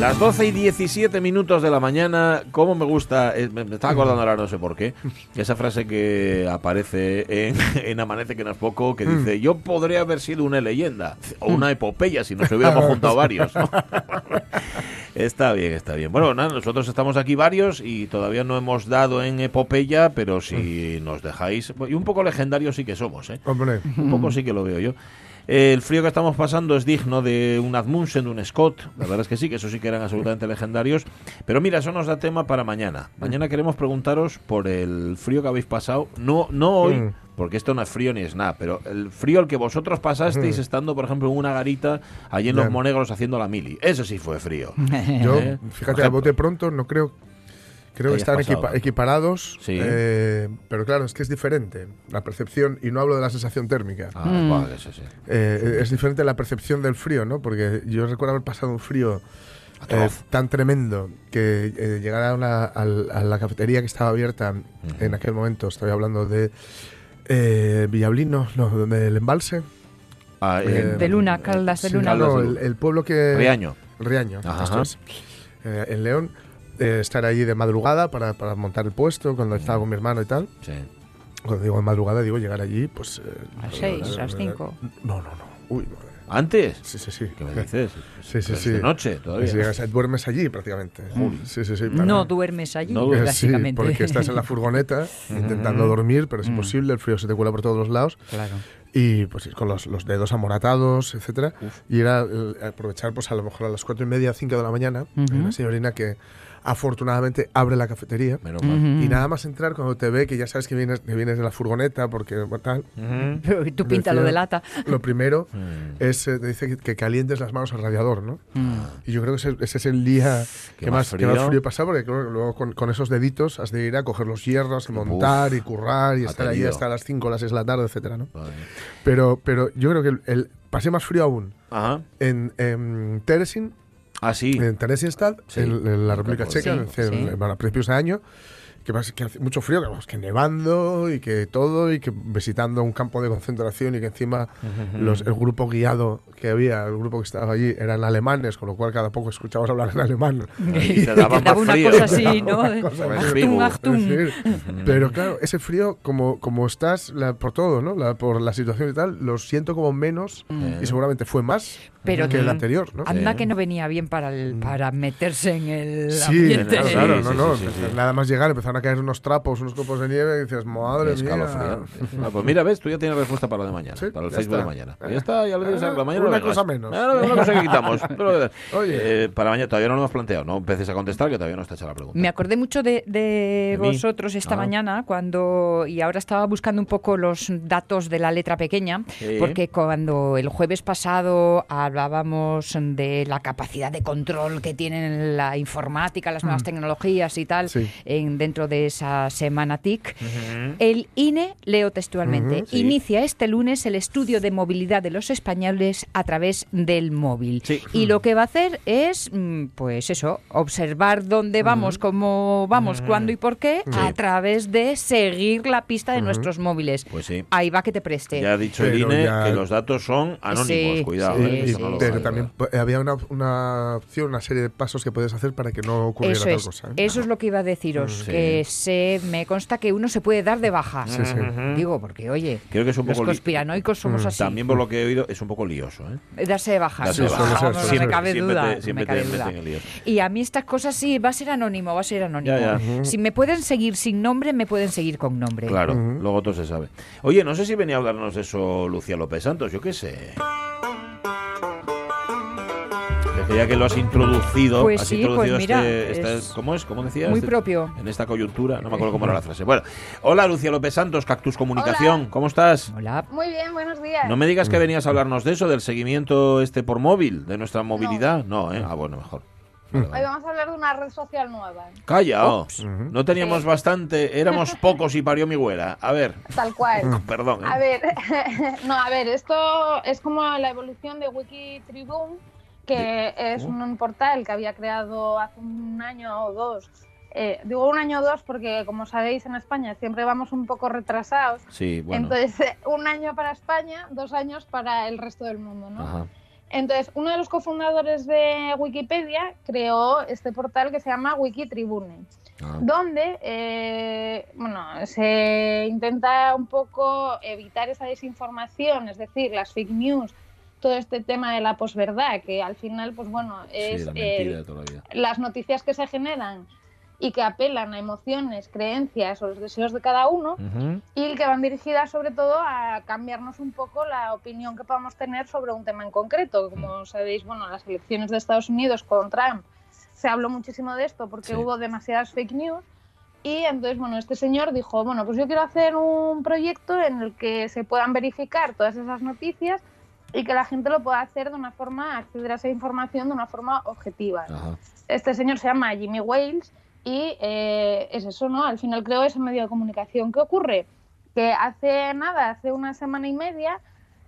Las 12 y 17 minutos de la mañana, ¿cómo me gusta? eh, Me, estaba acordando ahora, no sé por qué, esa frase que aparece en, en Amanece que no es poco, que dice, yo podría haber sido una leyenda, o una epopeya si nos hubiéramos juntado varios. ¿no? está bien, está bien. Bueno, nada, nosotros estamos aquí varios y todavía no hemos dado en epopeya, pero si nos dejáis, y un poco legendario sí que somos, ¿eh? Hombre, Un poco sí que lo veo yo. El frío que estamos pasando es digno de un Admundsen, de un Scott. La verdad es que sí, que eso sí que eran absolutamente legendarios. Pero mira, eso nos da tema para mañana. Mañana queremos preguntaros por el frío que habéis pasado. No, no hoy, Mm. porque esto no es frío ni es nada, pero el frío al que vosotros pasasteis Mm. estando, por ejemplo, en una garita allí en. Los Monegros haciendo la mili. Eso sí fue frío. yo, ¿Eh? fíjate, a bote pronto no creo. Creo que están pasado. equiparados, Sí. eh, pero claro, es que es diferente la percepción, y no hablo de la sensación térmica. Ah, Mm. vale, sí, sí. Eh, es diferente la percepción del frío, ¿no? Porque yo recuerdo haber pasado un frío eh, tan tremendo que eh, llegar a, una- al- a la cafetería que estaba abierta en aquel momento, estoy hablando de eh, Villablino, no, del embalse. Ah, Eh, De Luna, Caldas de Luna. No, el, el pueblo que... Riaño. Riaño, Ajá. esto es. Eh, en León, eh, estar allí de madrugada para, para montar el puesto, cuando estaba con mi hermano y tal. Sí. Cuando digo de madrugada, digo llegar allí, pues... eh, A las seis, eh, a las eh, cinco. No, no, no. Uy, madre. ¿Antes? Sí, sí, sí. ¿Qué me dices? Sí, sí, sí. de noche todavía. Sí, duermes allí prácticamente. Sí, sí, sí. No para- duermes allí, No duermes. Eh, sí, básicamente. porque estás en la furgoneta intentando dormir, pero es Mm. imposible, el frío se te cuela por todos los lados. Claro. Y pues con los, los dedos amoratados, etcétera. Y era eh, aprovechar, pues a lo mejor a las cuatro y media, cinco de la mañana, hay Ujú. una señorina que afortunadamente abre la cafetería. Menos mal. Ujú. Y nada más entrar, cuando te ve, que ya sabes que vienes, que vienes de la furgoneta, porque bueno, tal, Ujú. Pero tú pinta lo de lata. lo primero Mm. es, eh, te dice que, que calientes las manos al radiador, ¿no? Mm. Y yo creo que ese, ese es el día que más más, que más frío. pasa, porque creo que luego con, con esos deditos has de ir a coger los hierros, y montar y currar y estar atrevido. hasta las 5 o las 6 de la tarde, etcétera, ¿no? Vale. Pero, pero yo creo que el, el- pasé más frío aún Ajá. en, en Teresin, Ah, sí. en Theresienstadt, Sí. en, en la República Sí, Checa, en- sí. en- bueno, a principios de año, que, que hace mucho frío, que, vamos, que nevando y que todo, y que visitando un campo de concentración y que encima los, el grupo guiado que había, el grupo que estaba allí, eran alemanes, con lo cual cada poco escuchabas hablar en alemán. Y te daba daba una frío. cosa así, ¿no? Achtung. Achtung. Decir, pero claro, ese frío, como, como estás la- por todo, ¿no? La- por la situación y tal, lo siento como menos y seguramente fue más Pero que el mm, anterior, ¿no? Anda Sí. que no venía bien para, el, para meterse en el Sí, ambiente. claro, Sí, claro, sí, no, sí, no. sí, sí. Nada más llegar empezaron a caer unos trapos, unos copos de nieve y dices, madre mía. Ah, pues mira, ves, tú ya tienes respuesta para lo de mañana, Sí, para el Facebook de mañana. Ya está, ya lo tienes. Ah, la mañana una lo cosa menos. Ah, una cosa que quitamos. Pero, Oye. eh, para mañana todavía no lo hemos planteado. No empeces a contestar, que todavía no está hecha la pregunta. Me acordé mucho de, de ¿De mí? vosotros esta Ah. mañana cuando y ahora estaba buscando un poco los datos de la letra pequeña Sí. porque cuando el jueves pasado hablábamos de la capacidad de control que tienen la informática, las nuevas tecnologías y tal Sí. en, dentro de esa semana TIC, el INE, leo textualmente, sí. inicia este lunes el estudio de movilidad de los españoles a través del móvil. Sí. Y lo que va a hacer es, mm, pues eso, observar dónde vamos, cómo vamos, cuándo y por qué, a través de seguir la pista de nuestros móviles. Pues sí. Ahí va que te preste. Ya ha dicho el INE ya- que los datos son anónimos. Sí, Cuidado, sí, eh, no lo pero vale, también eh, había una, una opción, una serie de pasos que puedes hacer para que no ocurriera Eso tal es, cosa. ¿eh? eso es lo que iba a deciros, Sí. que eh, se me consta que uno se puede dar de baja. Sí, sí. Digo, porque oye, Creo que es un los poco li- conspiranoicos somos así. También por lo que he oído es un poco lioso, ¿eh? Darse de baja. Darse de baja. no, me cabe Siempre duda. te- siempre me cabe te duda. Y a mí estas cosas sí, va a ser anónimo, va a ser anónimo. Ya, ya. Si me pueden seguir sin nombre, me pueden seguir con nombre. Claro, luego todo se sabe. Oye, no sé si venía a hablarnos de eso Lucía López Santos, yo qué sé. Desde ya que lo has introducido, Pues has sí, introducido pues mira, este, este- es ¿cómo es? ¿Cómo decías? muy Este- propio. En esta coyuntura, no me acuerdo cómo era la frase. Bueno, hola Lucía López Santos, Cactus Comunicación, ¿cómo estás? Hola. Muy bien, buenos días. No me digas que venías a hablarnos de eso, del seguimiento este por móvil, de nuestra movilidad. No, ¿eh? Ah, bueno, mejor. Hoy vamos a hablar de una red social nueva, Calla, oh. Ups. no teníamos Sí. bastante, éramos pocos y parió mi güera. A ver, tal cual. perdón. ¿eh? A ver, no, a ver, esto es como la evolución de Wikitribune, que es un portal que había creado hace un año o dos. Eh, digo un año o dos porque, como sabéis, en España siempre vamos un poco retrasados. Sí, bueno. Entonces, un año para España, dos años para el resto del mundo, ¿no? Ajá. Entonces, uno de los cofundadores de Wikipedia creó este portal que se llama Wikitribune, Ah. donde eh, bueno, se intenta un poco evitar esa desinformación, es decir, las fake news, todo este tema de la posverdad, que al final, pues bueno, es sí, la vida. las noticias que se generan y que apelan a emociones, creencias o los deseos de cada uno, Ujú. y que van dirigidas sobre todo a cambiarnos un poco la opinión que podamos tener sobre un tema en concreto. Como sabéis, bueno, las elecciones de Estados Unidos con Trump se habló muchísimo de esto porque Sí. hubo demasiadas fake news. Y entonces, bueno, este señor dijo, bueno, pues yo quiero hacer un proyecto en el que se puedan verificar todas esas noticias y que la gente lo pueda hacer de una forma, acceder a esa información de una forma objetiva. Ajá. Este señor se llama Jimmy Wales y eh, es eso, ¿no? Al final creo ese medio de comunicación. ¿Qué ocurre? Que hace nada, hace una semana y media,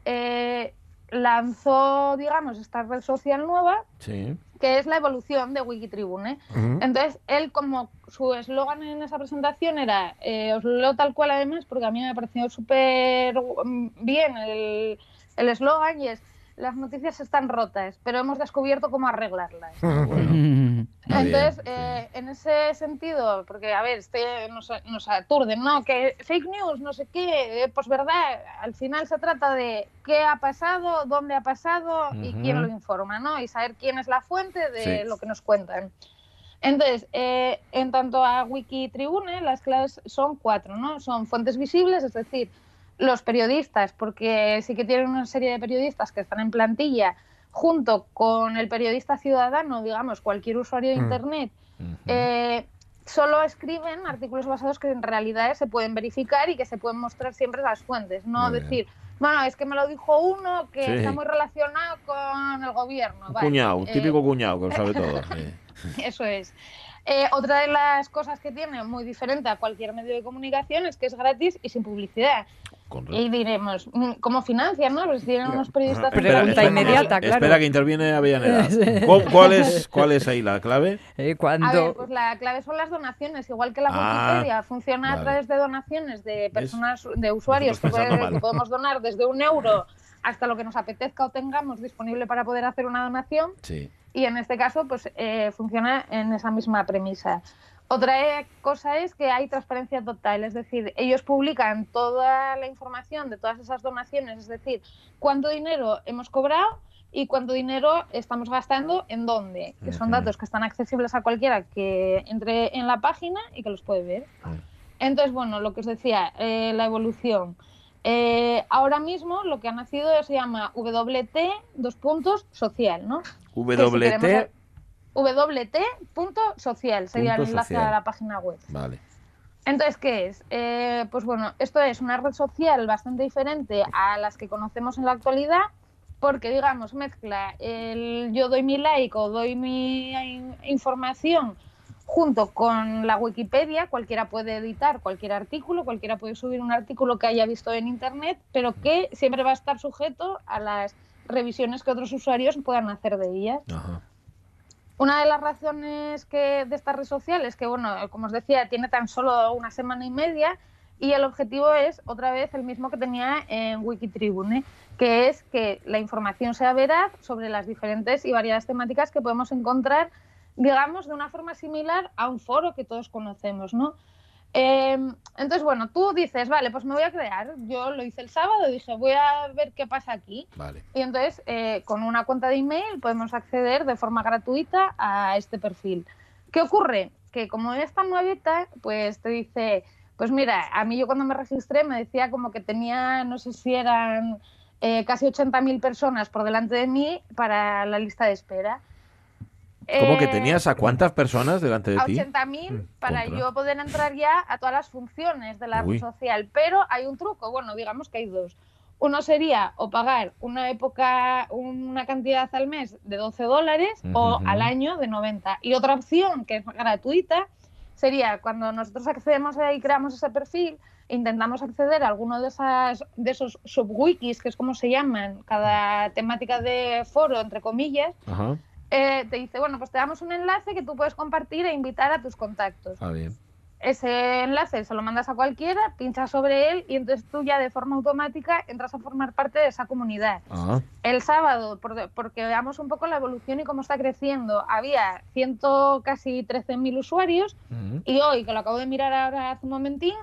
eh, lanzó, digamos, esta red social nueva Sí. que es la evolución de Wikitribune. Ujú. Entonces, él como su eslogan en esa presentación era, eh, os lo leo tal cual además, porque a mí me ha parecido súper mm, bien el el eslogan y es, las noticias están rotas, pero hemos descubierto cómo arreglarlas. Bueno, Entonces, bien, eh, en ese sentido, porque, a ver, este nos, nos aturden, ¿no? Que fake news, no sé qué, eh, pues verdad, al final se trata de qué ha pasado, dónde ha pasado y quién lo informa, ¿no? Y saber quién es la fuente de Sí. lo que nos cuentan. Entonces, eh, en tanto a Wikitribune, las claves son cuatro, ¿no? Son fuentes visibles, es decir, los periodistas, porque sí que tienen una serie de periodistas que están en plantilla, junto con el periodista ciudadano, digamos, cualquier usuario de Mm. Internet, eh, solo escriben artículos basados que en realidad se pueden verificar y que se pueden mostrar siempre las fuentes, no Muy bien. decir, bueno, es que me lo dijo uno que Sí. está muy relacionado con el gobierno. Un Vale, cuñado, un eh, típico cuñado que lo sabe todo. sí. eso es. Eh, otra de las cosas que tiene muy diferente a cualquier medio de comunicación es que es gratis y sin publicidad. Correcto. Y diremos, mm, ¿cómo financian, no? Pues tienen unos periodistas... Pregunta espera, inmediata, espera que interviene Avellaneda. ¿Cuál, cuál es, ¿Cuál es ahí la clave? Eh, A ver, pues la clave son las donaciones, igual que la Ah, Wikipedia funciona vale. a través de donaciones de ¿Ves? personas, de usuarios que, puede- podemos donar desde un euro hasta lo que nos apetezca o tengamos disponible para poder hacer una donación. Sí. y en este caso pues eh, funciona en esa misma premisa. Otra eh, cosa es que hay transparencia total, es decir, ellos publican toda la información de todas esas donaciones, es decir, cuánto dinero hemos cobrado y cuánto dinero estamos gastando en dónde, que son datos que están accesibles a cualquiera que entre en la página y que los puede ver. Mm. Entonces, bueno, lo que os decía, eh, la evolución. Eh, ahora mismo lo que ha nacido se llama WT, dos puntos, social, ¿no? WT. wt.social sería Punto el enlace social. a la página web. Vale. Entonces, ¿qué es? Eh, pues bueno, esto es una red social bastante diferente a las que conocemos en la actualidad, porque, digamos, mezcla el yo doy mi like o doy mi in- información junto con la Wikipedia, cualquiera puede editar cualquier artículo, cualquiera puede subir un artículo que haya visto en Internet, pero que siempre va a estar sujeto a las revisiones que otros usuarios puedan hacer de ellas. Ajá. Una de las razones que de esta red social es que, bueno, como os decía, tiene tan solo una semana y media y el objetivo es otra vez el mismo que tenía en Wikitribune, que es que la información sea veraz sobre las diferentes y variadas temáticas que podemos encontrar digamos, de una forma similar a un foro que todos conocemos, ¿no? Eh, entonces, bueno, tú dices, vale, pues me voy a crear. Yo lo hice el sábado, dije, voy a ver qué pasa aquí. Vale. Y entonces, eh, con una cuenta de email podemos acceder de forma gratuita a este perfil. ¿Qué ocurre? Que como es tan nuevita, pues te dice, pues mira, a mí yo cuando me registré me decía como que tenía, no sé si eran eh, casi 80.000 personas por delante de mí para la lista de espera. ¿Cómo que Eh, tenías a cuántas personas delante de a ti? 80.000 para Contra. yo poder entrar ya a todas las funciones de la Uy. red social. Pero hay un truco, bueno, digamos que hay dos. Uno sería o pagar una época, una cantidad al mes de 12 dólares o Ujú. al año de 90. Y otra opción, que es gratuita, sería cuando nosotros accedemos y creamos ese perfil, intentamos acceder a alguno de, esas, de esos subwikis, que es como se llaman, cada temática de foro, entre comillas. Eh, te dice, bueno, pues te damos un enlace que tú puedes compartir e invitar a tus contactos. Ah, bien. Ese enlace se lo mandas a cualquiera, pinchas sobre él y entonces tú ya de forma automática entras a formar parte de esa comunidad. Ah, El sábado, por- porque veamos un poco la evolución y cómo está creciendo, había ciento casi 13.000 usuarios y hoy, que lo acabo de mirar ahora hace un momentín,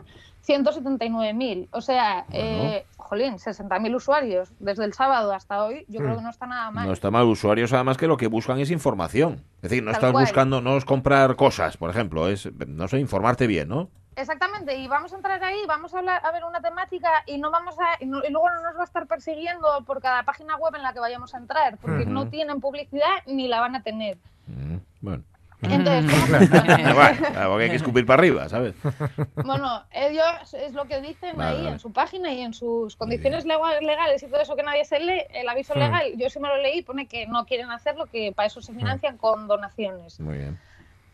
179.000. O sea, eh, jolín, 60.000 usuarios desde el sábado hasta hoy, yo creo que no está nada mal. No está mal. Usuarios, además, que lo que buscan es información. Es decir, no Tal estás cual. buscando, no es comprar cosas, por ejemplo, es, no sé, informarte bien, ¿no? Exactamente, y vamos a entrar ahí, vamos a, hablar, a ver una temática y no vamos a y, no- y luego no nos va a estar persiguiendo por cada página web en la que vayamos a entrar, porque no tienen publicidad ni la van a tener. Mm, Bueno. Entonces, ¿cómo funciona? bueno, claro, porque hay que escupir para arriba, ¿sabes? Bueno, ellos es lo que dicen Vale, ahí vale. en su página y en sus condiciones lega- legales y todo eso que nadie se lee, el aviso Hmm. legal, yo sí me lo leí, pone que no quieren hacerlo, que para eso se financian con donaciones. Muy bien.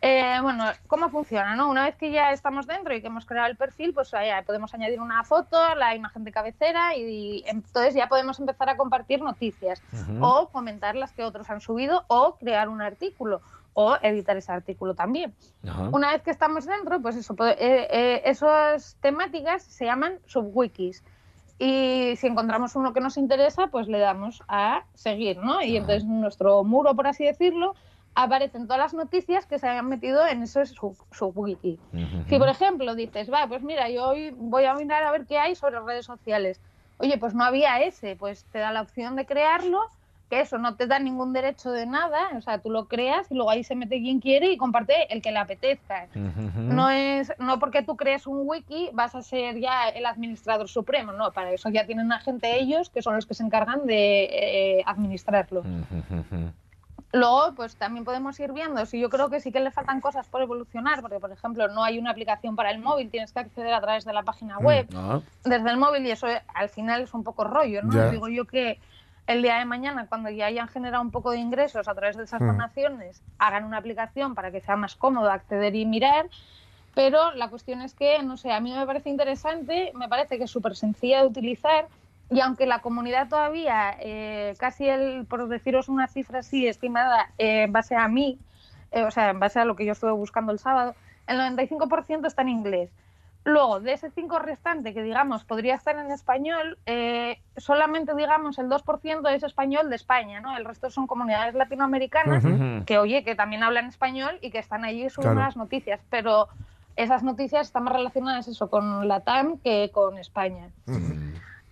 Eh, bueno, ¿cómo funciona? No? Una vez que ya estamos dentro y que hemos creado el perfil, pues ya podemos añadir una foto, la imagen de cabecera y, y entonces ya podemos empezar a compartir noticias o comentar las que otros han subido o crear un artículo o editar ese artículo también. Ajá. Una vez que estamos dentro, pues eso, eh, eh, esas temáticas se llaman subwikis. Y si encontramos uno que nos interesa, pues le damos a seguir, ¿no? Y entonces en nuestro muro, por así decirlo, aparecen todas las noticias que se hayan metido en ese sub- subwiki. Si, por ejemplo, dices, va, pues mira, yo hoy voy a mirar a ver qué hay sobre redes sociales. Oye, pues no había ese, pues te da la opción de crearlo, que eso no te da ningún derecho de nada, o sea, tú lo creas y luego ahí se mete quien quiere y comparte el que le apetezca. No es no porque tú crees un wiki vas a ser ya el administrador supremo, no, para eso ya tienen a gente ellos que son los que se encargan de eh, administrarlo. Luego, pues también podemos ir viendo, si yo creo que sí que le faltan cosas por evolucionar, porque por ejemplo no hay una aplicación para el móvil, tienes que acceder a través de la página web Ah, desde el móvil y eso eh, al final es un poco rollo, ¿no? Digo yo que el día de mañana, cuando ya hayan generado un poco de ingresos a través de esas Mm. donaciones, hagan una aplicación para que sea más cómodo acceder y mirar. Pero la cuestión es que, no sé, a mí me parece interesante, me parece que es súper sencilla de utilizar y aunque la comunidad todavía, eh, casi el, por deciros una cifra así estimada, eh, en base a mí, eh, o sea, en base a lo que yo estuve buscando el sábado, el 95% está en inglés. Luego, de ese 5 restante que, digamos, podría estar en español, eh, solamente, digamos, el 2% es español de España, ¿no? El resto son comunidades latinoamericanas que, oye, que también hablan español y que están allí y suben Claro. las noticias, pero esas noticias están más relacionadas eso con la TAM que con España.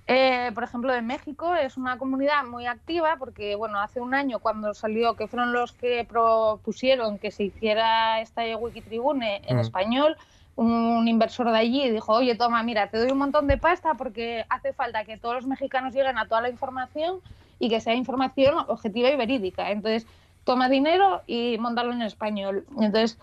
Eh, por ejemplo, de México es una comunidad muy activa porque, bueno, hace un año cuando salió, que fueron los que propusieron que se hiciera esta Wikitribune en español, un inversor de allí dijo, oye, toma, mira, te doy un montón de pasta porque hace falta que todos los mexicanos lleguen a toda la información y que sea información objetiva y verídica. Entonces, toma dinero y montalo en español. Entonces,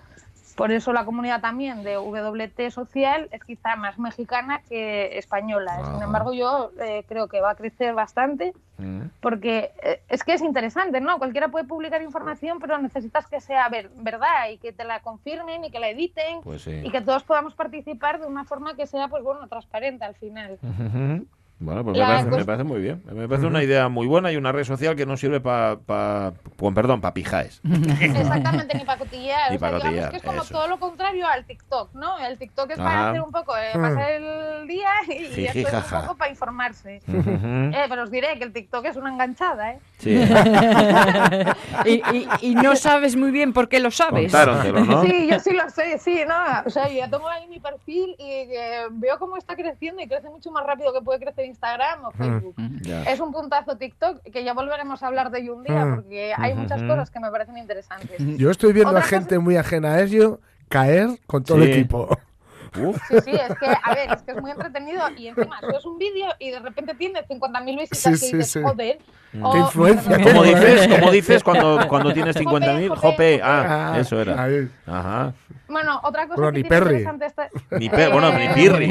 por eso la comunidad también de WT Social es quizá más mexicana que española. Sin Ajá. embargo, yo eh, creo que va a crecer bastante Ujú. porque eh, es que es interesante, ¿no? Cualquiera puede publicar información, pero necesitas que sea ver- verdad y que te la confirmen y que la editen Pues sí. y que todos podamos participar de una forma que sea, pues bueno, transparente al final. Bueno, pues me parece, me parece muy bien. Me parece una idea muy buena y una red social que no sirve para, pa, con perdón, para pijaes. Exactamente, ni para cotillear. Ni o sea, pa' digamos cotillar, que es como eso. todo lo contrario al TikTok, ¿no? El TikTok es Ajá. para hacer un poco, eh, Hmm. pasar el día y es jaja. un poco para informarse. Ujú. Eh, pero os diré que el TikTok es una enganchada, ¿eh? Sí. y, y- y no sabes muy bien por qué lo sabes. ¿no? Sí, yo sí lo sé, sí, no. O sea, yo ya tengo ahí mi perfil y eh, veo cómo está creciendo y crece mucho más rápido que puede crecer Instagram o Facebook. Es un puntazo TikTok que ya volveremos a hablar de ello un día Mm. porque hay muchas cosas que me parecen interesantes. Yo estoy viendo Otra a cosa- gente muy ajena a ello caer con todo el equipo. Uf, Sí, sí, es que, a ver, es que es muy entretenido y encima subes un vídeo y de repente tiene 50.000 visitas Sí, dices, sí. joder. Qué influencia. ¿Cómo dices? ¿Cómo dices cuando, cuando tienes 50.000? Jope, Jope, jope. ah, eso era. ahí. Ajá. Bueno, otra cosa Bueno, que ni tiene Perry. interesante. Ni Pe- bueno, ni Pirri.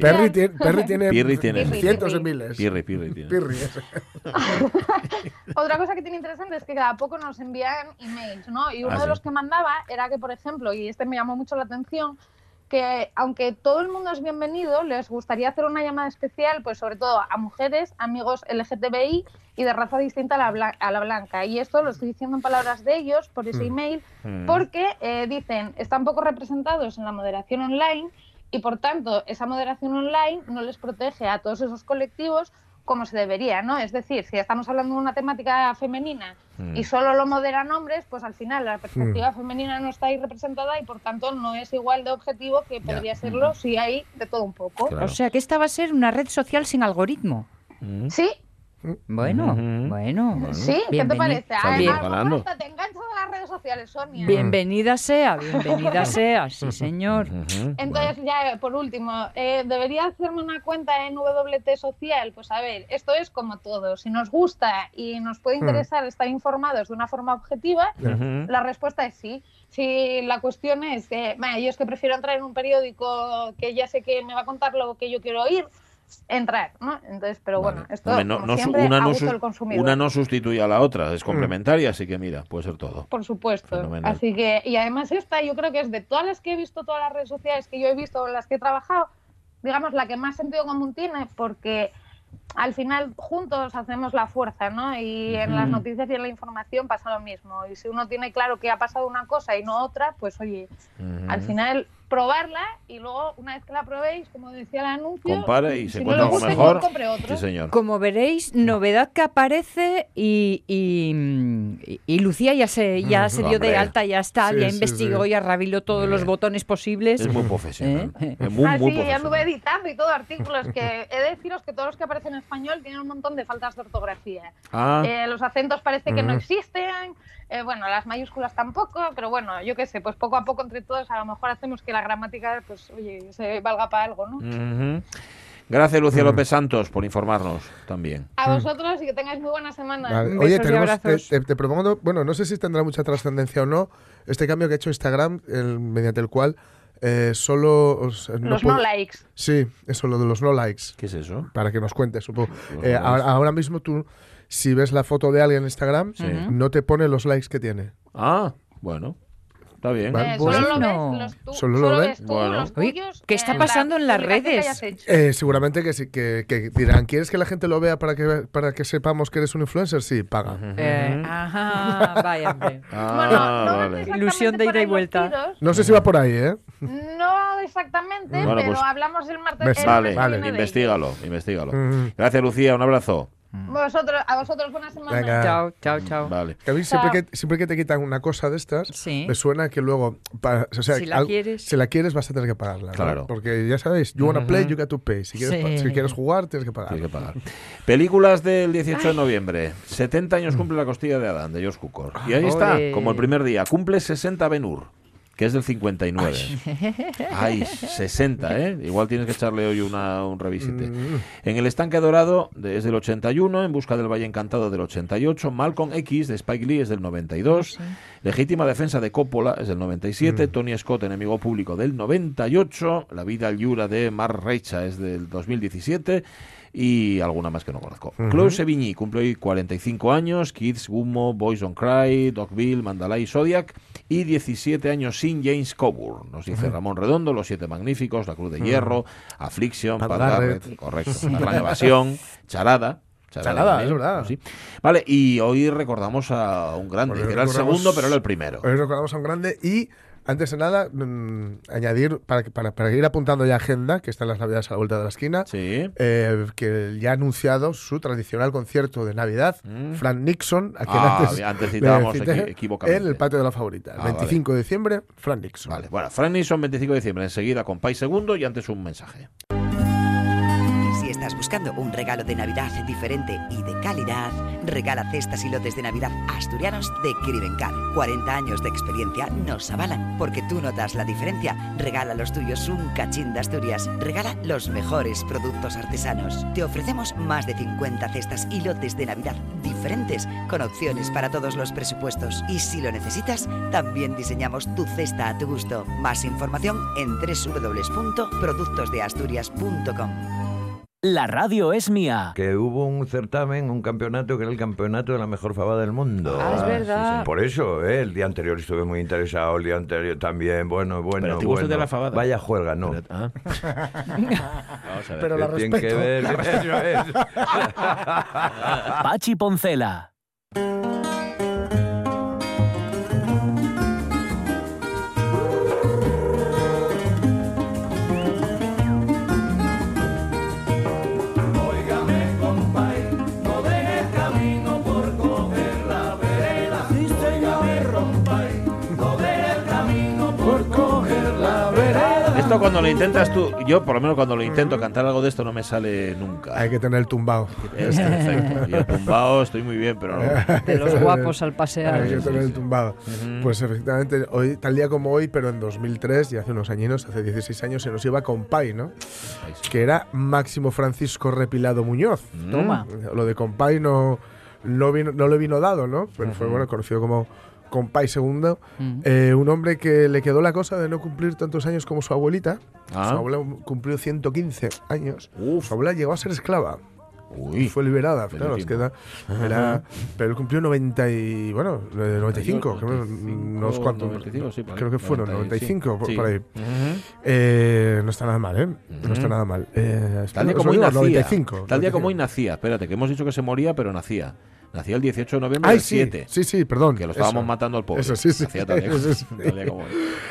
Perry tiene, Perry tiene, Pirri tiene. cientos de miles. Pirri, pirri tiene. Pirri, ese. Otra cosa que tiene interesante es que cada poco nos envían emails, ¿no? Y uno Ah, de sí. los que mandaba era que, por ejemplo, y este me llamó mucho la atención, que aunque todo el mundo es bienvenido, les gustaría hacer una llamada especial, pues sobre todo a mujeres, amigos LGTBI y de raza distinta a la, a la blanca. Y esto lo estoy diciendo en palabras de ellos por ese email, Mm. porque eh, dicen, están poco representados en la moderación online y por tanto esa moderación online no les protege a todos esos colectivos como se debería, ¿no? Es decir, si estamos hablando de una temática femenina Mm. y solo lo moderan hombres, pues al final la perspectiva femenina no está ahí representada y por tanto no es igual de objetivo que podría serlo si hay de todo un poco. Claro. O sea, que esta va a ser una red social sin algoritmo. Mm. Sí, Bueno, bueno. sí, ¿qué te parece? A, a Bien. lo mejor Ganando. hasta te enganchas a las redes sociales, Sonia. Bienvenida sea, bienvenida sea, sí señor. Entonces, ya por último, eh, ¿debería hacerme una cuenta en WT Social? Pues a ver, esto es como todo. Si nos gusta y nos puede interesar estar informados de una forma objetiva, la respuesta es sí. Si la cuestión es que, vaya, yo es que prefiero entrar en un periódico que ya sé que me va a contar lo que yo quiero oír, entrar, ¿no? Entonces, pero bueno, Vale. esto, Hombre, no- como no siempre, una, no una no sustituye a la otra, es complementaria, así que mira, puede ser todo. Por supuesto. Fenomenal. Así que, y además esta, yo creo que es de todas las que he visto, todas las redes sociales que yo he visto, en las que he trabajado, digamos, la que más sentido común tiene, porque al final juntos hacemos la fuerza, ¿no? Y en las noticias y en la información pasa lo mismo. Y si uno tiene claro que ha pasado una cosa y no otra, pues oye, al final probarla y luego, una vez que la probéis, como decía el anuncio, Compare y se si encuentra no gusta, mejor. no compre otro. Sí, señor. Como veréis, novedad que aparece y, y, y- Lucía ya se, ya se dio de Hombre. alta, ya está, Sí, ya sí, investigó, sí. ya rabiló todos los botones posibles. Es muy profesional. ¿Eh? Es muy, ah, muy sí, ya anduve profesional. editando y todo artículos que he de deciros que todos los que aparecen en español tienen un montón de faltas de ortografía. Ah, Eh, los acentos parece que no Mm. existen, eh, bueno, las mayúsculas tampoco, pero bueno, yo qué sé, pues poco a poco entre todos a lo mejor hacemos que la gramática, pues oye, se valga para algo, ¿no? ujú. Gracias, Lucía López Santos, por informarnos también. A vosotros y que tengáis muy buena semana. Vale. Besos Oye, y tenemos, te, te- te propongo, bueno, no sé si tendrá mucha trascendencia o no, este cambio que ha hecho Instagram, el- mediante el cual eh, solo... os- no Los no likes. Sí, eso, lo de los no likes, ¿Qué es eso? para que nos cuentes un poco. Eh, no ahora, ahora mismo tú, si ves la foto de alguien en Instagram, Sí. no te pone los likes que tiene. Ah, bueno, está bien. Eh, solo lo ves, los tú- ¿Solo lo solo ves? ves tú, Bueno. los Oye, tuyos, ¿qué está en pasando en las que redes? Eh, seguramente que sí, que, que dirán, ¿quieres que la gente lo vea para que, para que sepamos que eres un influencer? Sí, paga. Eh, ajá, vaya. Ah, Bueno, no vale. exactamente Ilusión de ida y vuelta. tiros, No sé si va por ahí, ¿eh? No exactamente, Bueno, pero pues- hablamos el martes. Vale, vale. investigalo, investigalo. Mm. Gracias, Lucía, un abrazo. Ello. Vosotros, a vosotros buena semana. Venga. Chao, chao, chao. Vale. Que a mí siempre que, siempre que te quitan una cosa de estas, Sí. me suena que luego, pa- o sea, Si la al- quieres. si la quieres vas a tener que pagarla. ¿no? Claro. Porque ya sabéis, you wanna play, you got to pay. Si quieres, Sí. si quieres jugar, tienes que pagar. Tienes que pagar. Películas del 18 de noviembre. 70 años cumple la costilla de Adán, de George Cukor. Y ahí está, Ole. como el primer día. Cumple 60 Ben-Hur, que es del 59. Ay, 60, ¿eh? Igual tienes que echarle hoy una, un revisite. Mm. En El Estanque Dorado es del 81, En Busca del Valle Encantado del 88, Malcolm X de Spike Lee es del 92, Legítima Defensa de Coppola es del 97, Tony Scott, Enemigo Público del 98, La Vida al Yura de Mark Reicha es del 2017 y alguna más que no conozco. Chloe Sevigny cumple hoy 45 años, Kids, Gummo, Boys Don't Cry, Dogville, Mandalay, Zodiac y 17 años sin James Coburn. Nos dice Ramón Redondo, Los Siete Magníficos, La Cruz de Hierro, Affliction, Pat Pat Garrett. Garrett, correcto, La Gran Evasión, Charada. Charada, es verdad. sí. Vale, y hoy recordamos a un grande, que era el segundo, pero era el primero. Hoy recordamos a un grande y Antes de nada, mm, añadir, para, para, para ir apuntando ya agenda, que están las navidades a la vuelta de la esquina, Sí. eh, que ya ha anunciado su tradicional concierto de Navidad, Mm. Frank Nixon, a quien Ah, antes, antes citábamos cité, equi- equivocadamente. en el patio de la favorita. Ah, vale. 25 de diciembre, Frank Nixon. Vale, bueno, Fran Nixon, 25 de diciembre, enseguida con Pai Segundo y antes un mensaje. Estás buscando un regalo de Navidad diferente y de calidad, regala cestas y lotes de Navidad asturianos de Crivencar. 40 años de experiencia nos avalan. Porque tú notas la diferencia, regala los tuyos un cachín de Asturias. Regala los mejores productos artesanos. Te ofrecemos más de 50 cestas y lotes de Navidad diferentes, con opciones para todos los presupuestos. Y si lo necesitas, también diseñamos tu cesta a tu gusto. Más información en www.productosdeasturias.com. La radio es mía. que hubo un certamen, un campeonato que era el campeonato de la mejor fava del mundo. Ah, es verdad. Por eso, ¿eh? el día anterior estuve muy interesado, el día anterior también, bueno, bueno, Pero te bueno. de la fabada. Vaya juega, no. Pero- ah. Vamos a ver. Pero la Que tiene que respeto. ver- eso es. Pachi Poncela. Esto cuando lo intentas tú, yo por lo menos cuando lo intento cantar algo de esto no me sale nunca. Hay que tener el tumbado. Es perfecto. Yo tumbado estoy muy bien, pero no. De los guapos al pasear. Hay que tener el tumbado. Pues efectivamente, hoy, tal día como hoy, pero en 2003, y hace unos añinos, hace 16 años, se nos iba Compay, ¿no? Que era Máximo Francisco Repilado Muñoz. Toma. Lo de Compay no, no, vino, no le vino dado, ¿no? Pero fue bueno, conocido como Compay II. Mm. Eh, un hombre que le quedó la cosa de no cumplir tantos años como su abuelita. Ah. Su abuela cumplió 115 años. Uf. Su abuela llegó a ser esclava. Uy. Fue liberada, claro, era, pero él cumplió 90 y, bueno, eh, 95, creo, 95, unos cuantos, 95, sí, por ahí. creo que fueron 90, 95, por, sí. por ahí. Eh, no está nada mal, ¿eh? No está nada mal. Eh, Tal día como hoy nacía. 95. Tal día como hoy 95. nacía. Espérate, que hemos dicho que se moría, pero nacía. Nacía el 18 de noviembre Ay, del sí, 7. sí, sí, perdón. Que lo estábamos eso. matando al pobre. Eso sí, sí. Eso sí. como.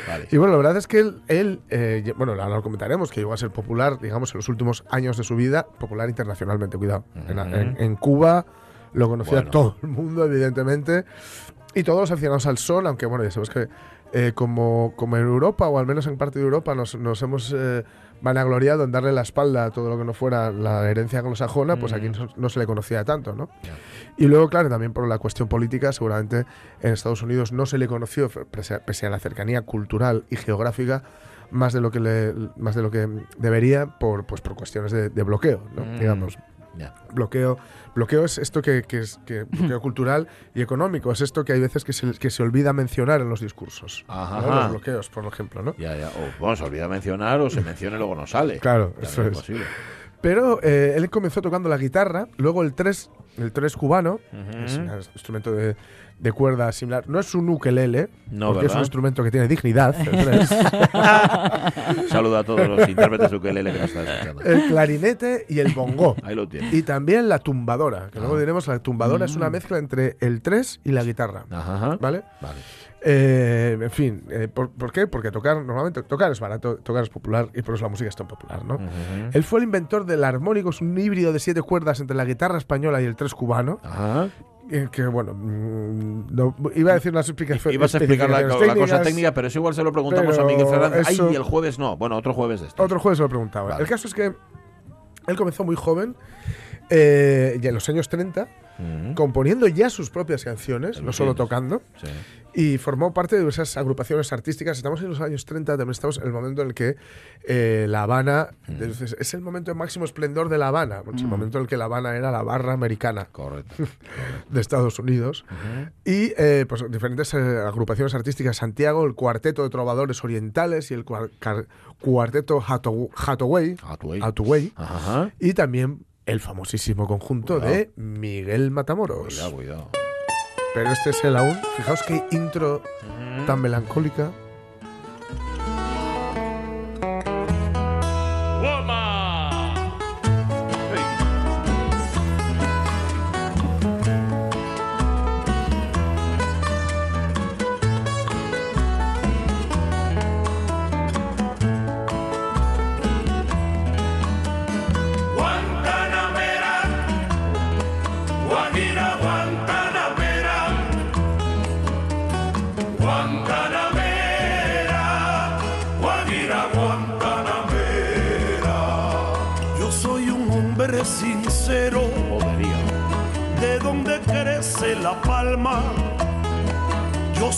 Vale. Y bueno, la verdad es que él, él, eh, bueno, ahora lo comentaremos, que llegó a ser popular, digamos, en los últimos años de su vida, popular internacionalmente, cuidado. En, Ujú. en- en Cuba lo conocía Bueno. todo el mundo, evidentemente, y todos los aficionados al sol, aunque bueno, ya sabemos que eh, como, como en Europa, o al menos en parte de Europa, nos, nos hemos eh, vanagloriado en darle la espalda a todo lo que no fuera la herencia anglosajona, pues aquí no, no se le conocía tanto, ¿no? Y luego, claro, también por la cuestión política, seguramente en Estados Unidos no se le conoció, pese a, pese a la cercanía cultural y geográfica, más de lo que le, más de lo que debería por, pues, por cuestiones de, de bloqueo, ¿no? Mm. digamos. Ya. Bloqueo, bloqueo es esto que, que es que bloqueo cultural y económico. Es esto que hay veces que se, que se olvida mencionar en los discursos. Ajá. ¿no? Los bloqueos, por ejemplo, ¿no? Ya, ya. O, bueno, se olvida mencionar o se menciona y luego no sale. Claro, Ya, eso no es. posible. Pero eh, él comenzó tocando la guitarra, luego el tres, el tres cubano, es un instrumento de, de cuerda similar. No es un ukelele, No, porque es un instrumento que tiene dignidad. Saluda a todos los intérpretes ukelele que nos están escuchando. el clarinete y el bongo. Ahí lo. Y también la tumbadora, que luego Ah. diremos, la tumbadora es una Mm. mezcla entre el tres y la guitarra. Ajá. ¿Vale? Vale. Eh, en fin, eh, ¿por, por qué? Porque tocar, normalmente, tocar es barato, tocar es popular y por eso la música es tan popular, ¿no? Él fue el inventor del armónico, es un híbrido de siete cuerdas entre la guitarra española y el tres cubano. Ajá. eh, que bueno, mm, no- iba a decir las explicaciones. Ibas a explicar la, la cosa técnica, pero eso igual se lo preguntamos a Miguel Fernández. eso- Ay, y el jueves no. Bueno, otro jueves de esto. Otro jueves se lo preguntaba. Vale. El caso es que él comenzó muy joven, eh, ya en los años 30, Ujú. componiendo ya sus propias canciones, no solo tocando, Sí. Y formó parte de esas agrupaciones artísticas. Estamos en los años 30, también estamos en el momento en el que eh, La Habana, Mm. es, es el momento de máximo esplendor de La Habana, es el momento en el que La Habana era la barra americana Correcto. de Estados Unidos. Y eh, pues, diferentes eh, agrupaciones artísticas, Santiago, el Cuarteto de Trovadores Orientales y el cuar- Cuarteto Hathaway, Hathaway. Y también el famosísimo conjunto Cuidado. de Miguel Matamoros. Cuidado, cuidado. Pero este es el aún. Fijaos qué intro tan melancólica.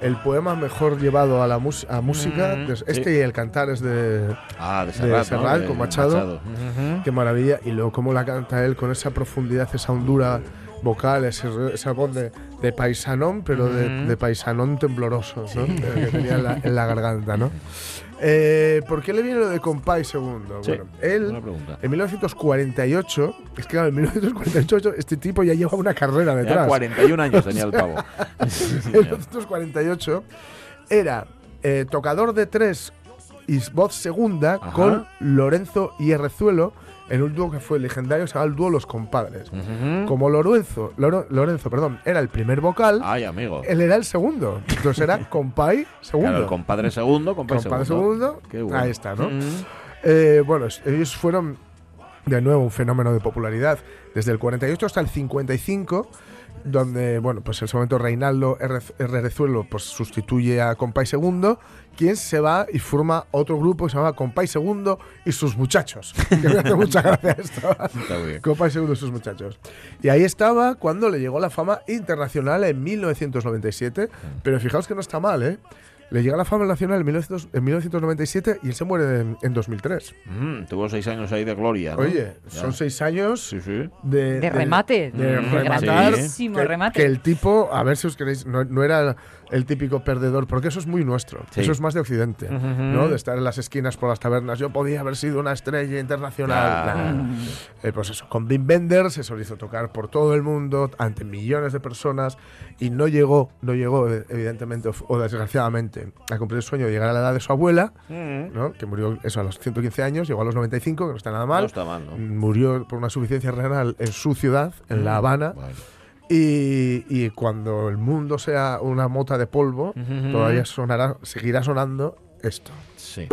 el poema mejor llevado a la a música. Mm, Este sí. y el cantar es de, Ah, de de Serrat, con Machado. Qué maravilla. Y luego cómo la canta él con esa profundidad, esa hondura vocal, ese, ese voz de, de paisanón, pero de paisanón tembloroso, ¿no? que tenía en la, en la garganta, ¿no? Eh, ¿Por qué le viene lo de compay segundo? Sí, bueno, él en 1948, es que claro, en 1948 este tipo ya lleva una carrera Ya detrás. 41 años tenía el pavo. En señor. 1948 era eh, tocador de tres y voz segunda Ajá. con Lorenzo Hierrezuelo en un dúo que fue legendario, se llama el dúo Los Compadres. Como Lorenzo, Loro- Lorenzo perdón, era el primer vocal, Ay, amigo. él era el segundo. Entonces era compay segundo. Claro, el compadre segundo, compadre, Compadre segundo. segundo, Qué bueno. ahí está, ¿no? Eh, bueno, ellos fueron de nuevo un fenómeno de popularidad desde el 48 hasta el 55, donde, bueno, pues en ese momento Reinaldo R. Rezuelo pues, sustituye a Compay Segundo, quien se va y forma otro grupo que se llama Compay Segundo y sus muchachos. Que me hace mucha gracia esto. Compay Segundo y sus muchachos. Y ahí estaba cuando le llegó la fama internacional en 1997, pero fijaos que no está mal, ¿eh? Le llega la fama nacional en, 1900 en 1997 y él se muere en, en 2003. Mm, tuvo seis años ahí de gloria. ¿no? Oye, Ya. son seis años Sí, sí. de, De remate. de De rematar. grandísimo que, remate. que el tipo, a ver si os queréis, no, no era el típico perdedor, porque eso es muy nuestro. Sí. Eso es más de Occidente, ¿no? De estar en las esquinas por las tabernas. Yo podía haber sido una estrella internacional. Nah. Eh, pues eso, con Wim Wenders se lo hizo tocar por todo el mundo, ante millones de personas, y no llegó, no llegó, eh, evidentemente, o, desgraciadamente, a cumplir el sueño de llegar a la edad de su abuela, ¿no? que murió eso a los 115 años, llegó a los 95, que no está nada mal. No está mal, ¿no? Murió por una suficiencia renal en su ciudad, en La Habana. Y, y cuando el mundo sea una mota de polvo, todavía sonará, seguirá sonando esto. Sí.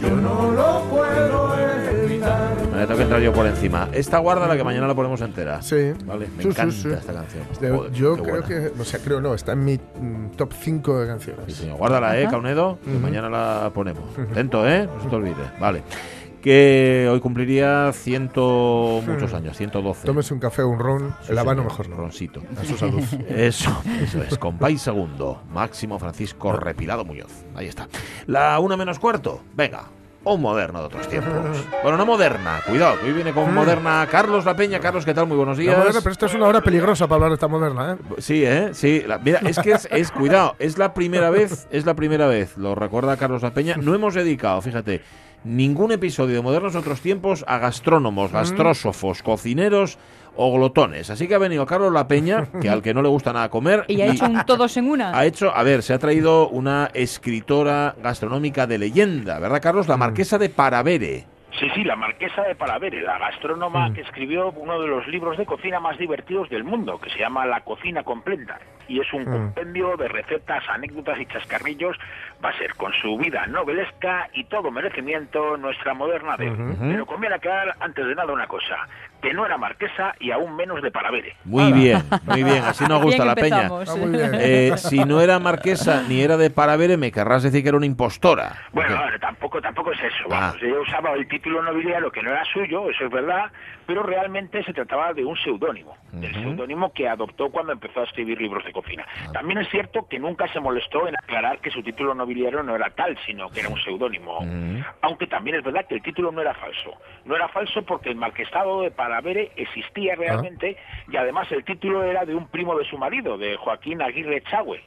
Yo no lo puedo evitar. Me tengo que entrar yo por encima. Esta guarda la que mañana la ponemos entera. Sí. Vale, me Sí, encanta sí. esta canción. De- Joder, yo creo buena. que, o sea, creo no, está en mi mm, top 5 de canciones. Sí, señor. Guárdala, ¿eh. Caunedo? Que mañana la ponemos. Atento, ¿eh? No se te olvide. Vale. Que hoy cumpliría ciento muchos años, 112. Tómese un café o un ron, el habano mejor no. Roncito. A su salud. Eso, eso es. Compay segundo. Máximo Francisco Repilado Muñoz. Ahí está. La una menos cuarto. Venga. Un moderno de otros tiempos. Bueno, no moderna. Cuidado, que hoy viene con moderna Carlos La Peña. Carlos, ¿qué tal? Muy buenos días. moderna, pero esta es una hora peligrosa para hablar de esta moderna, ¿eh? Sí, ¿eh? Sí. La- mira, es que es, es- cuidado, es la primera vez, es la primera vez, lo recuerda Carlos La Peña, no hemos dedicado, fíjate, ningún episodio de Modernos Otros Tiempos a gastrónomos, gastrósofos, cocineros o glotones. Así que ha venido Carlos La Peña, que al que no le gusta nada comer, Y ha hecho un todos en una. ha hecho, a ver, se ha traído una escritora gastronómica de leyenda, ¿verdad, Carlos? La marquesa de Paravere. Sí, sí, la marquesa de Palavere, la gastrónoma Mm. que escribió uno de los libros de cocina más divertidos del mundo, que se llama La cocina completa. Y es un Mm. compendio de recetas, anécdotas y chascarrillos. Va a ser con su vida novelesca y todo merecimiento nuestra moderna de. Pero conviene aclarar antes de nada una cosa, que no era marquesa y aún menos de Palavere. Muy bien, muy bien, así nos gusta Bien la peña. Ah. Eh, si no era marquesa ni era de Paravere, me querrás decir que era una impostora. Bueno, ver, tampoco, tampoco es eso. Ah. Vamos. Ella usaba el título nobiliario que no era suyo, eso es verdad, pero realmente se trataba de un seudónimo, del seudónimo que adoptó cuando empezó a escribir libros de cocina. Ah. También es cierto que nunca se molestó en aclarar que su título nobiliario no era tal, sino que era un seudónimo. Aunque también es verdad que el título no era falso. No era falso porque el marquesado de Palavere existía realmente y además el título era de un primo de su marido, de Joaquín Aguirre Chagüe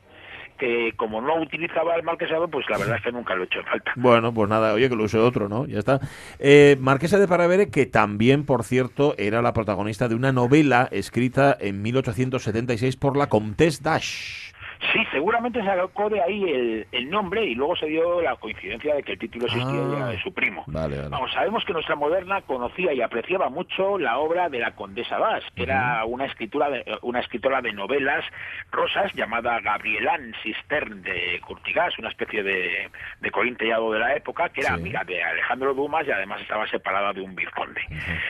que como no utilizaba el marquesado, pues la verdad es que nunca lo he hecho falta. Bueno, pues nada, oye, que lo use otro, ¿no? Ya está. Eh, Marquesa de Paravere, que también, por cierto, era la protagonista de una novela escrita en 1876 por la Comtesse Dash. Sí, seguramente se sacó de ahí el, el nombre y luego se dio la coincidencia de que el título existía Ah. de su primo. Vale, vale. Vamos, sabemos que nuestra moderna conocía y apreciaba mucho la obra de la Condesa Dash, que era una escritura de, una escritora de novelas rosas llamada Gabrielán Cistern de Curtigas, una especie de, de corintellado de la época, que era Sí. amiga de Alejandro Dumas y además estaba separada de un vizconde.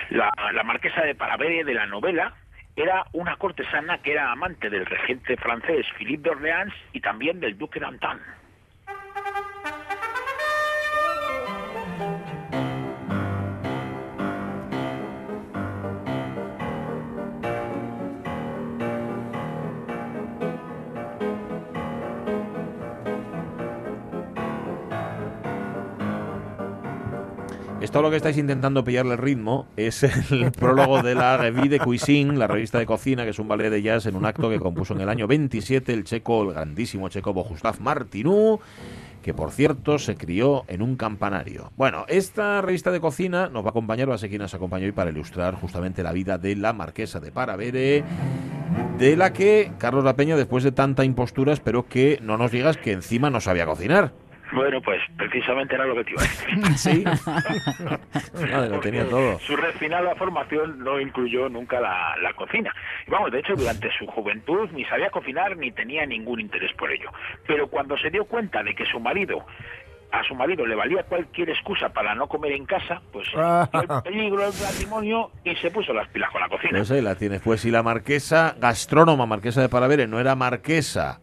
la, la marquesa de Paravere de la novela era una cortesana que era amante del regente francés Philippe de Orleans y también del duque d'Antin. Esto lo que estáis intentando pillarle el ritmo es el prólogo de la Revue de Cuisine, la revista de cocina, que es un ballet de jazz en un acto que compuso en el año 27 el checo, el grandísimo checo Bohuslav Martinú, que por cierto se crió en un campanario. Bueno, esta revista de cocina nos va a acompañar, va a ser quien nos acompaña hoy para ilustrar justamente la vida de la marquesa de Paravere, de la que Carlos La Peña, después de tanta impostura, espero que no nos digas que encima no sabía cocinar. Bueno, pues precisamente era lo que te iba a decir. Sí. Madre, lo tenía todo. Su refinada formación no incluyó nunca la, la cocina. Y vamos, de hecho, durante su juventud ni sabía cocinar ni tenía ningún interés por ello. Pero cuando se dio cuenta de que su marido a su marido le valía cualquier excusa para no comer en casa, pues Ah. el peligro del matrimonio y se puso las pilas con la cocina. Pues ahí la tienes. Pues si la marquesa, gastrónoma, marquesa de Paravere, no era marquesa,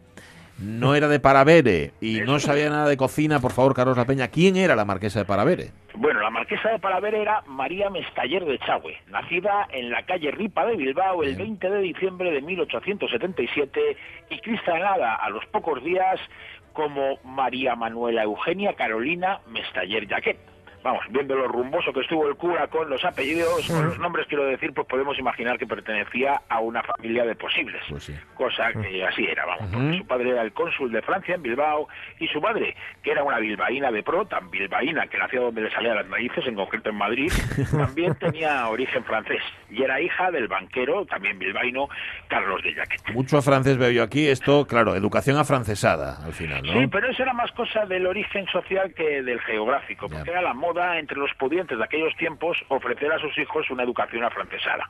no era de Paravere y no sabía nada de cocina, por favor, Carlos La Peña, ¿quién era la marquesa de Paravere? Bueno, la marquesa de Palavere era María Mestaller de Chagüe, nacida en la calle Ripa de Bilbao el 20 de diciembre de 1877 y cristalada a los pocos días como María Manuela Eugenia Carolina Mestaller Jaquet. Vamos, viendo lo rumboso que estuvo el cura con los apellidos, con los nombres, quiero decir, pues podemos imaginar que pertenecía a una familia de posibles. Pues sí. Cosa que así era, vamos. porque su padre era el cónsul de Francia en Bilbao y su madre, que era una bilbaína de pro, tan bilbaína que nació donde le salían las narices, en concreto en Madrid, también tenía origen francés y era hija del banquero, también bilbaíno, Carlos de Jaquet. Mucho francés veo yo aquí. Esto, claro, educación afrancesada al final, ¿no? Sí, pero eso era más cosa del origen social que del geográfico, porque era la moda entre los pudientes de aquellos tiempos ofrecer a sus hijos una educación afrancesada.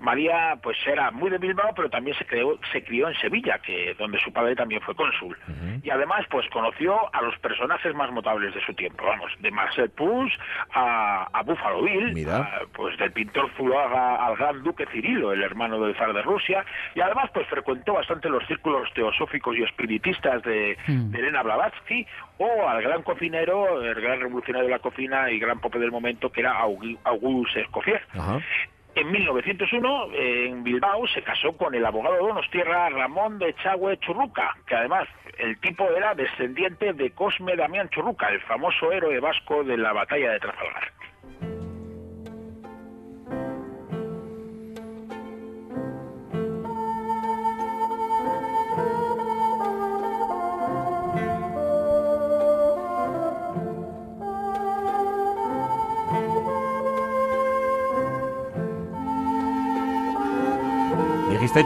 María pues era muy de Bilbao, pero también se, creó, se crió en Sevilla, que donde su padre también fue cónsul. Y además pues conoció a los personajes más notables de su tiempo, vamos, de Marcel Proust a, a Buffalo Bill, Mira. a- pues del pintor Zuloaga al gran duque Cirilo, el hermano del zar de Rusia, y además pues frecuentó bastante los círculos teosóficos y espiritistas de, de Elena Blavatsky o al gran cocinero, el gran revolucionario de la cocina y gran pope del momento que era Augu- Auguste Escoffier. En 1901, en Bilbao, se casó con el abogado de Donostierra Ramón de Chagüe Churruca, que además el tipo era descendiente de Cosme Damián Churruca, el famoso héroe vasco de la batalla de Trafalgar.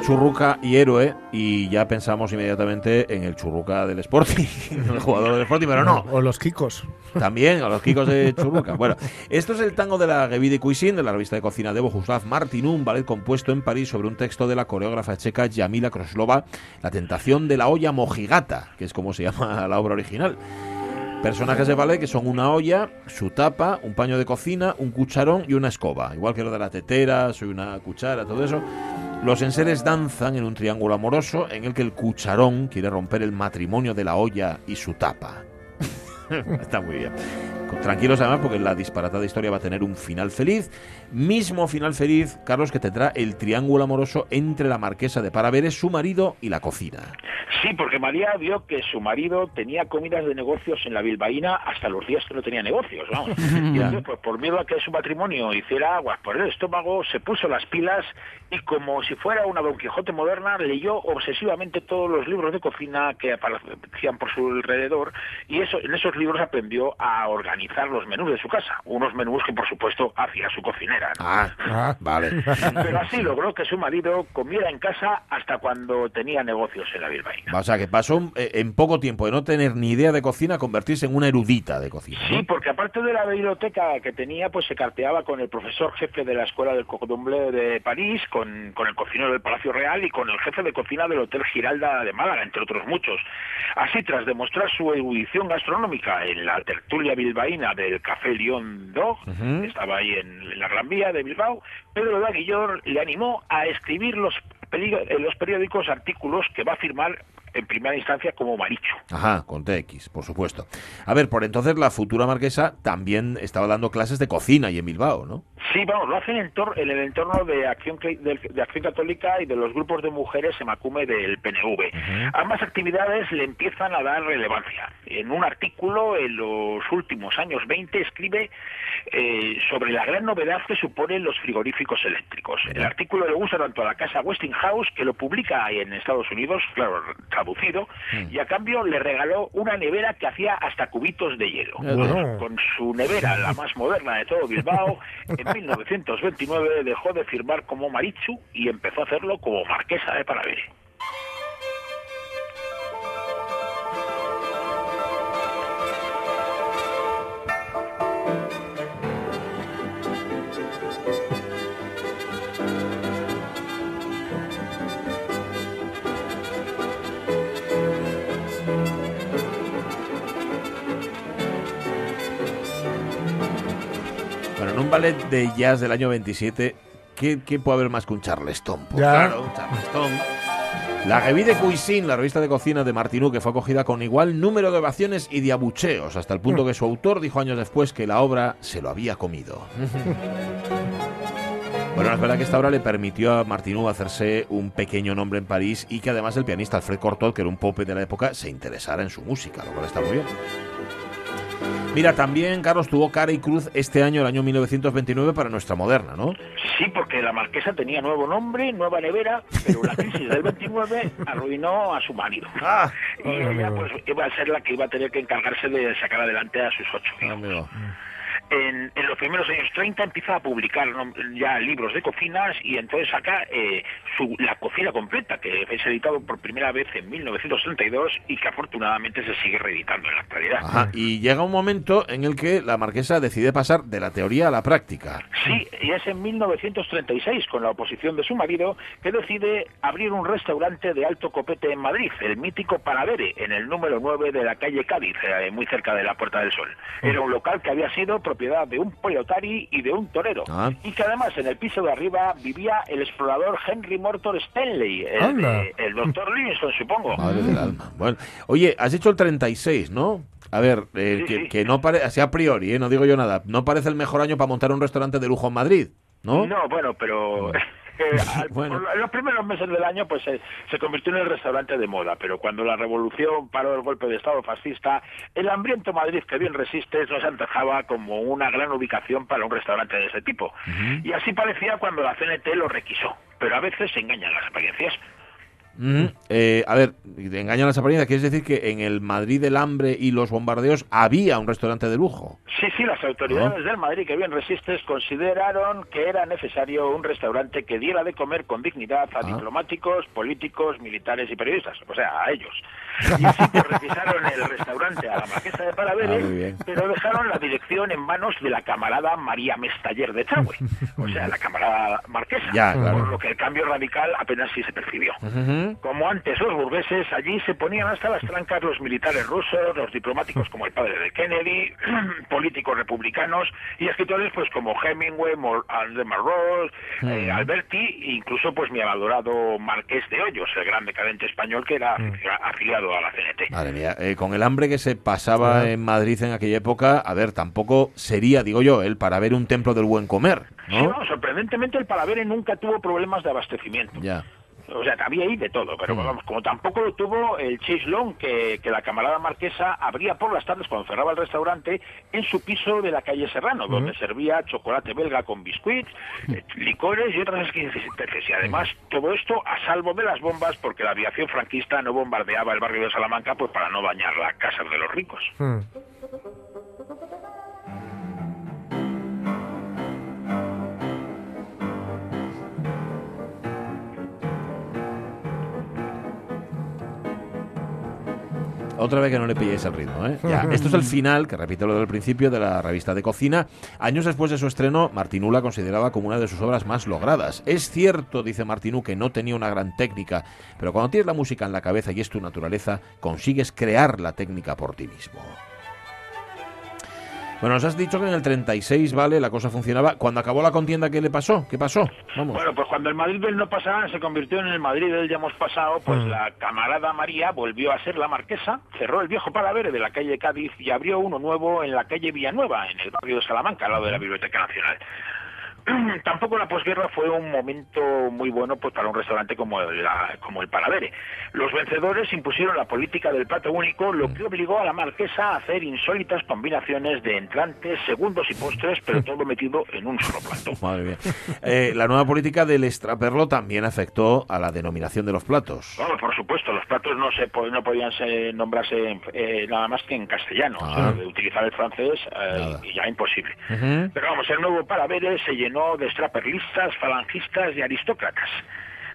Churruca y héroe y ya pensamos inmediatamente en el churruca del Sporting, el jugador del Sporting, pero no. O los Kikos. También, a los Kikos de churruca. Bueno, esto es el tango de la Gevide Cuisine, de la revista de cocina de Bohuslav Martin, un ballet compuesto en París sobre un texto de la coreógrafa checa Yamila Kroslova, La tentación de la olla mojigata, que es como se llama la obra original. Personajes de ballet que son una olla, su tapa, un paño de cocina, un cucharón y una escoba. Igual que lo de la tetera, soy una cuchara, todo eso. Los enseres danzan en un triángulo amoroso en el que el cucharón quiere romper el matrimonio de la olla y su tapa. Está muy bien. Tranquilos además porque la disparatada historia va a tener un final feliz. Mismo final feliz, Carlos, que tendrá el triángulo amoroso entre la marquesa de Paraveres, su marido y la cocina. Sí, porque María vio que su marido tenía comidas de negocios en la bilbaína hasta los días que no tenía negocios, vamos. y entonces, pues por miedo a que su matrimonio hiciera aguas por el estómago, se puso las pilas y como si fuera una Don Quijote moderna, leyó obsesivamente todos los libros de cocina que aparecían por su alrededor y eso, en esos libros aprendió a organizar los menús de su casa. Unos menús que, por supuesto, hacía su cocinera. ¿no? Ah, vale. Pero así logró que su marido comiera en casa hasta cuando tenía negocios en la bilbaína. O sea, que pasó eh, en poco tiempo de no tener ni idea de cocina a convertirse en una erudita de cocina. ¿no? Sí, porque aparte de la biblioteca que tenía, pues se carteaba con el profesor jefe de la Escuela del Cordon Bleu de París, con, con el cocinero del Palacio Real y con el jefe de cocina del Hotel Giralda de Málaga, entre otros muchos. Así, tras demostrar su erudición gastronómica en la tertulia bilbaína del Café León Dog, estaba ahí en, en la Gran Vía de Bilbao, Pedro de Aguillor le animó a escribir los, en los periódicos artículos que va a firmar en primera instancia como Maricho. Ajá, con TX, por supuesto. A ver, por entonces la futura marquesa también estaba dando clases de cocina y en Bilbao, ¿no? Sí, vamos, lo hacen en, en el entorno de acción, del- de acción Católica y de los grupos de mujeres Emacume del PNV. Ambas actividades le empiezan a dar relevancia. En un artículo en los últimos años 20 escribe eh, sobre la gran novedad que suponen los frigoríficos eléctricos. El artículo le gusta tanto a la casa Westinghouse, que lo publica en Estados Unidos, claro, traducido, y a cambio le regaló una nevera que hacía hasta cubitos de hielo. Bueno. Con su nevera, la más moderna de todo Bilbao, en 1929 dejó de firmar como Marichu y empezó a hacerlo como marquesa de Paravere. Ballet de jazz del año 27, ¿qué, qué puede haber más que un charleston? Pues Ya. claro, un charleston. La Revue de Cuisine, la revista de cocina de Martinú, que fue acogida con igual número de ovaciones y de abucheos, hasta el punto que su autor dijo años después que la obra se lo había comido. Bueno, es verdad que esta obra le permitió a Martinú hacerse un pequeño nombre en París y que además el pianista Alfred Cortot, que era un pope de la época, se interesara en su música, lo cual está muy bien. Mira, también Carlos tuvo cara y cruz este año, el año 1929, para nuestra moderna, ¿no? Sí, porque la marquesa tenía nuevo nombre, nueva nevera, pero la crisis del 29 arruinó a su marido. y Ay, ella pues iba a ser la que iba a tener que encargarse de sacar adelante a sus ocho hijos. Amigo. En, en los primeros años 30 empieza a publicar ¿no? ya libros de cocinas y entonces saca eh, su, la cocina completa, que es editado por primera vez en 1932 y que afortunadamente se sigue reeditando en la actualidad. Ajá. Y llega un momento en el que la marquesa decide pasar de la teoría a la práctica. Sí, y es en 1936, con la oposición de su marido, que decide abrir un restaurante de alto copete en Madrid, el mítico Paravere, en el número 9 de la calle Cádiz, eh, muy cerca de la Puerta del Sol. Era un local que había sido propiedad de un pelotari y de un torero, Ah. y que además en el piso de arriba vivía el explorador Henry Morton Stanley, el, Anda. de- el doctor Livingston, supongo. Madre del alma. Bueno, oye, has hecho el 36, ¿no? A ver, eh, Sí, que, sí. que no parece, así a priori, eh, no digo yo nada, no parece el mejor año para montar un restaurante de lujo en Madrid, ¿no? No, bueno, pero eh, al- Bueno. por- en los primeros meses del año pues se, se convirtió en el restaurante de moda, pero cuando la revolución paró el golpe de Estado fascista, el hambriento Madrid que bien resiste no se antojaba como una gran ubicación para un restaurante de ese tipo. Y así parecía cuando la CNT lo requisó, pero a veces se engañan las apariencias. Mm, eh, a ver, te engañan las apariencias. ¿Quieres decir que en el Madrid del hambre y los bombardeos había un restaurante de lujo? Sí, sí, las autoridades del Madrid que bien resistes consideraron que era necesario un restaurante que diera de comer con dignidad a Ah. diplomáticos, políticos, militares y periodistas, o sea, a ellos. Y así que requisaron el restaurante a la marquesa de Palavere, Ah, pero dejaron la dirección en manos de la camarada María Mestaller de Chagüe, o sea, la camarada marquesa, Ya, claro. por lo que el cambio radical apenas sí se percibió. Como antes los burgueses, allí se ponían hasta las trancas los militares rusos, los diplomáticos como el padre de Kennedy, políticos republicanos y escritores pues como Hemingway, Aldemar Ross, eh, Alberti e incluso pues mi adorado Marqués de Hoyos, el gran decadente español que era afilia- afiliado a la CNT. Madre mía, eh, con el hambre que se pasaba en Madrid en aquella época, a ver, tampoco sería, digo yo, el para ver un templo del buen comer, no, sorprendentemente el Palavere nunca tuvo problemas de abastecimiento. Ya. O sea, había ahí de todo, pero vamos, como tampoco lo tuvo el Chislón, que, que la camarada marquesa abría por las tardes cuando cerraba el restaurante en su piso de la calle Serrano, donde servía chocolate belga con biscuits, eh, licores y otras exquisiteces. Y además, todo esto a salvo de las bombas, porque la aviación franquista no bombardeaba el barrio de Salamanca pues para no dañar las casas de los ricos. Hmm. Otra vez que no le pilléis el ritmo, ¿eh? Ya. Esto es el final, que repito lo del principio, de la revista de cocina. Años después de su estreno, Martinú la consideraba como una de sus obras más logradas. Es cierto, dice Martinú, que no tenía una gran técnica, pero cuando tienes la música en la cabeza y es tu naturaleza, consigues crear la técnica por ti mismo. Bueno, nos has dicho que en el 36, ¿vale? La cosa funcionaba. Cuando acabó la contienda, ¿qué le pasó? ¿Qué pasó? Vamos. Bueno, pues cuando el Madrid del no pasaba se convirtió en el Madrid del ya hemos pasado, pues la camarada María volvió a ser la marquesa, cerró el viejo Palavere de la calle Cádiz y abrió uno nuevo en la calle Villanueva, en el barrio de Salamanca, al lado de la Biblioteca Nacional. Tampoco la posguerra fue un momento muy bueno pues para un restaurante como el, la- como el Palavere. Los vencedores impusieron la política del plato único, lo que obligó a la marquesa a hacer insólitas combinaciones de entrantes, segundos y postres, pero todo metido en un solo plato. Madre mía. Eh, la nueva política del extraperlo también afectó a la denominación de los platos. Bueno, por supuesto, los platos no se no podían ser- nombrarse eh, nada más que en castellano. O sea, Ah. de utilizar el francés eh, ya imposible. Pero vamos, el nuevo Palavere se llenó de extraperlistas, falangistas y aristócratas.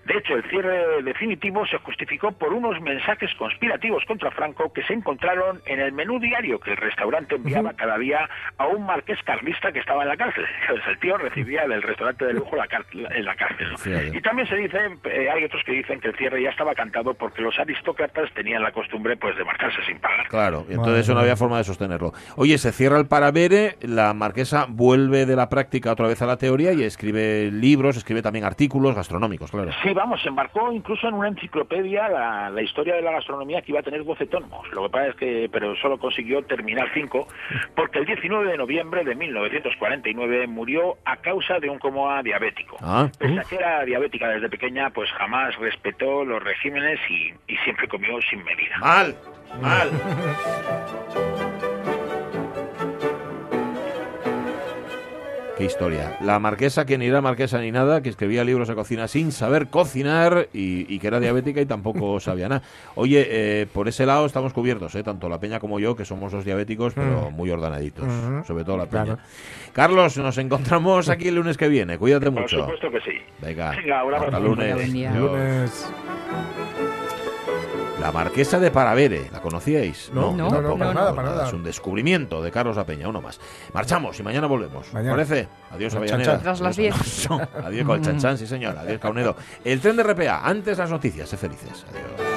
De hecho, el cierre definitivo se justificó por unos mensajes conspirativos contra Franco que se encontraron en el menú diario que el restaurante enviaba cada día a un marqués carlista que estaba en la cárcel. Entonces, el tío recibía del restaurante de lujo la en la cárcel. Y también se dice, eh, hay otros que dicen que el cierre ya estaba cantado porque los aristócratas tenían la costumbre pues de marcarse sin pagar. Claro, y entonces eso no había forma de sostenerlo. Oye, se cierra el Paravere, la marquesa vuelve de la práctica otra vez a la teoría y escribe libros, escribe también artículos gastronómicos, claro. Sí, vamos, se embarcó incluso en una enciclopedia la, la historia de la gastronomía que iba a tener 12 tomos. Lo que pasa es que, pero solo consiguió terminar 5, porque el 19 de noviembre de 1949 murió a causa de un coma diabético. Ah, Pese a que era diabética desde pequeña, pues jamás respetó los regímenes y, y siempre comió sin medida. mal, mal. Qué historia. La marquesa, que ni era marquesa ni nada, que escribía libros de cocina sin saber cocinar y, y que era diabética y tampoco sabía nada. Oye, eh, por ese lado estamos cubiertos, ¿eh? tanto la peña como yo, que somos los diabéticos, pero muy ordenaditos, Ujú. sobre todo la peña. Claro. Carlos, nos encontramos aquí el lunes que viene. Cuídate Por mucho. supuesto que sí. Venga, Venga, un hasta abrazo. lunes. Buen día. Adiós. Lunes. La marquesa de Paravere, ¿la conocíais? No, no, no, para nada, para nada. Es un descubrimiento de Carlos Apeña, uno más. Marchamos y mañana volvemos. Mañana. ¿Parece? Adiós, Avellaneda. Tras las Adiós, Alonso. Adiós con el Chan Chan, sí señor. Adiós, Caunedo. El tren de RPA, antes las noticias, sé felices. Adiós.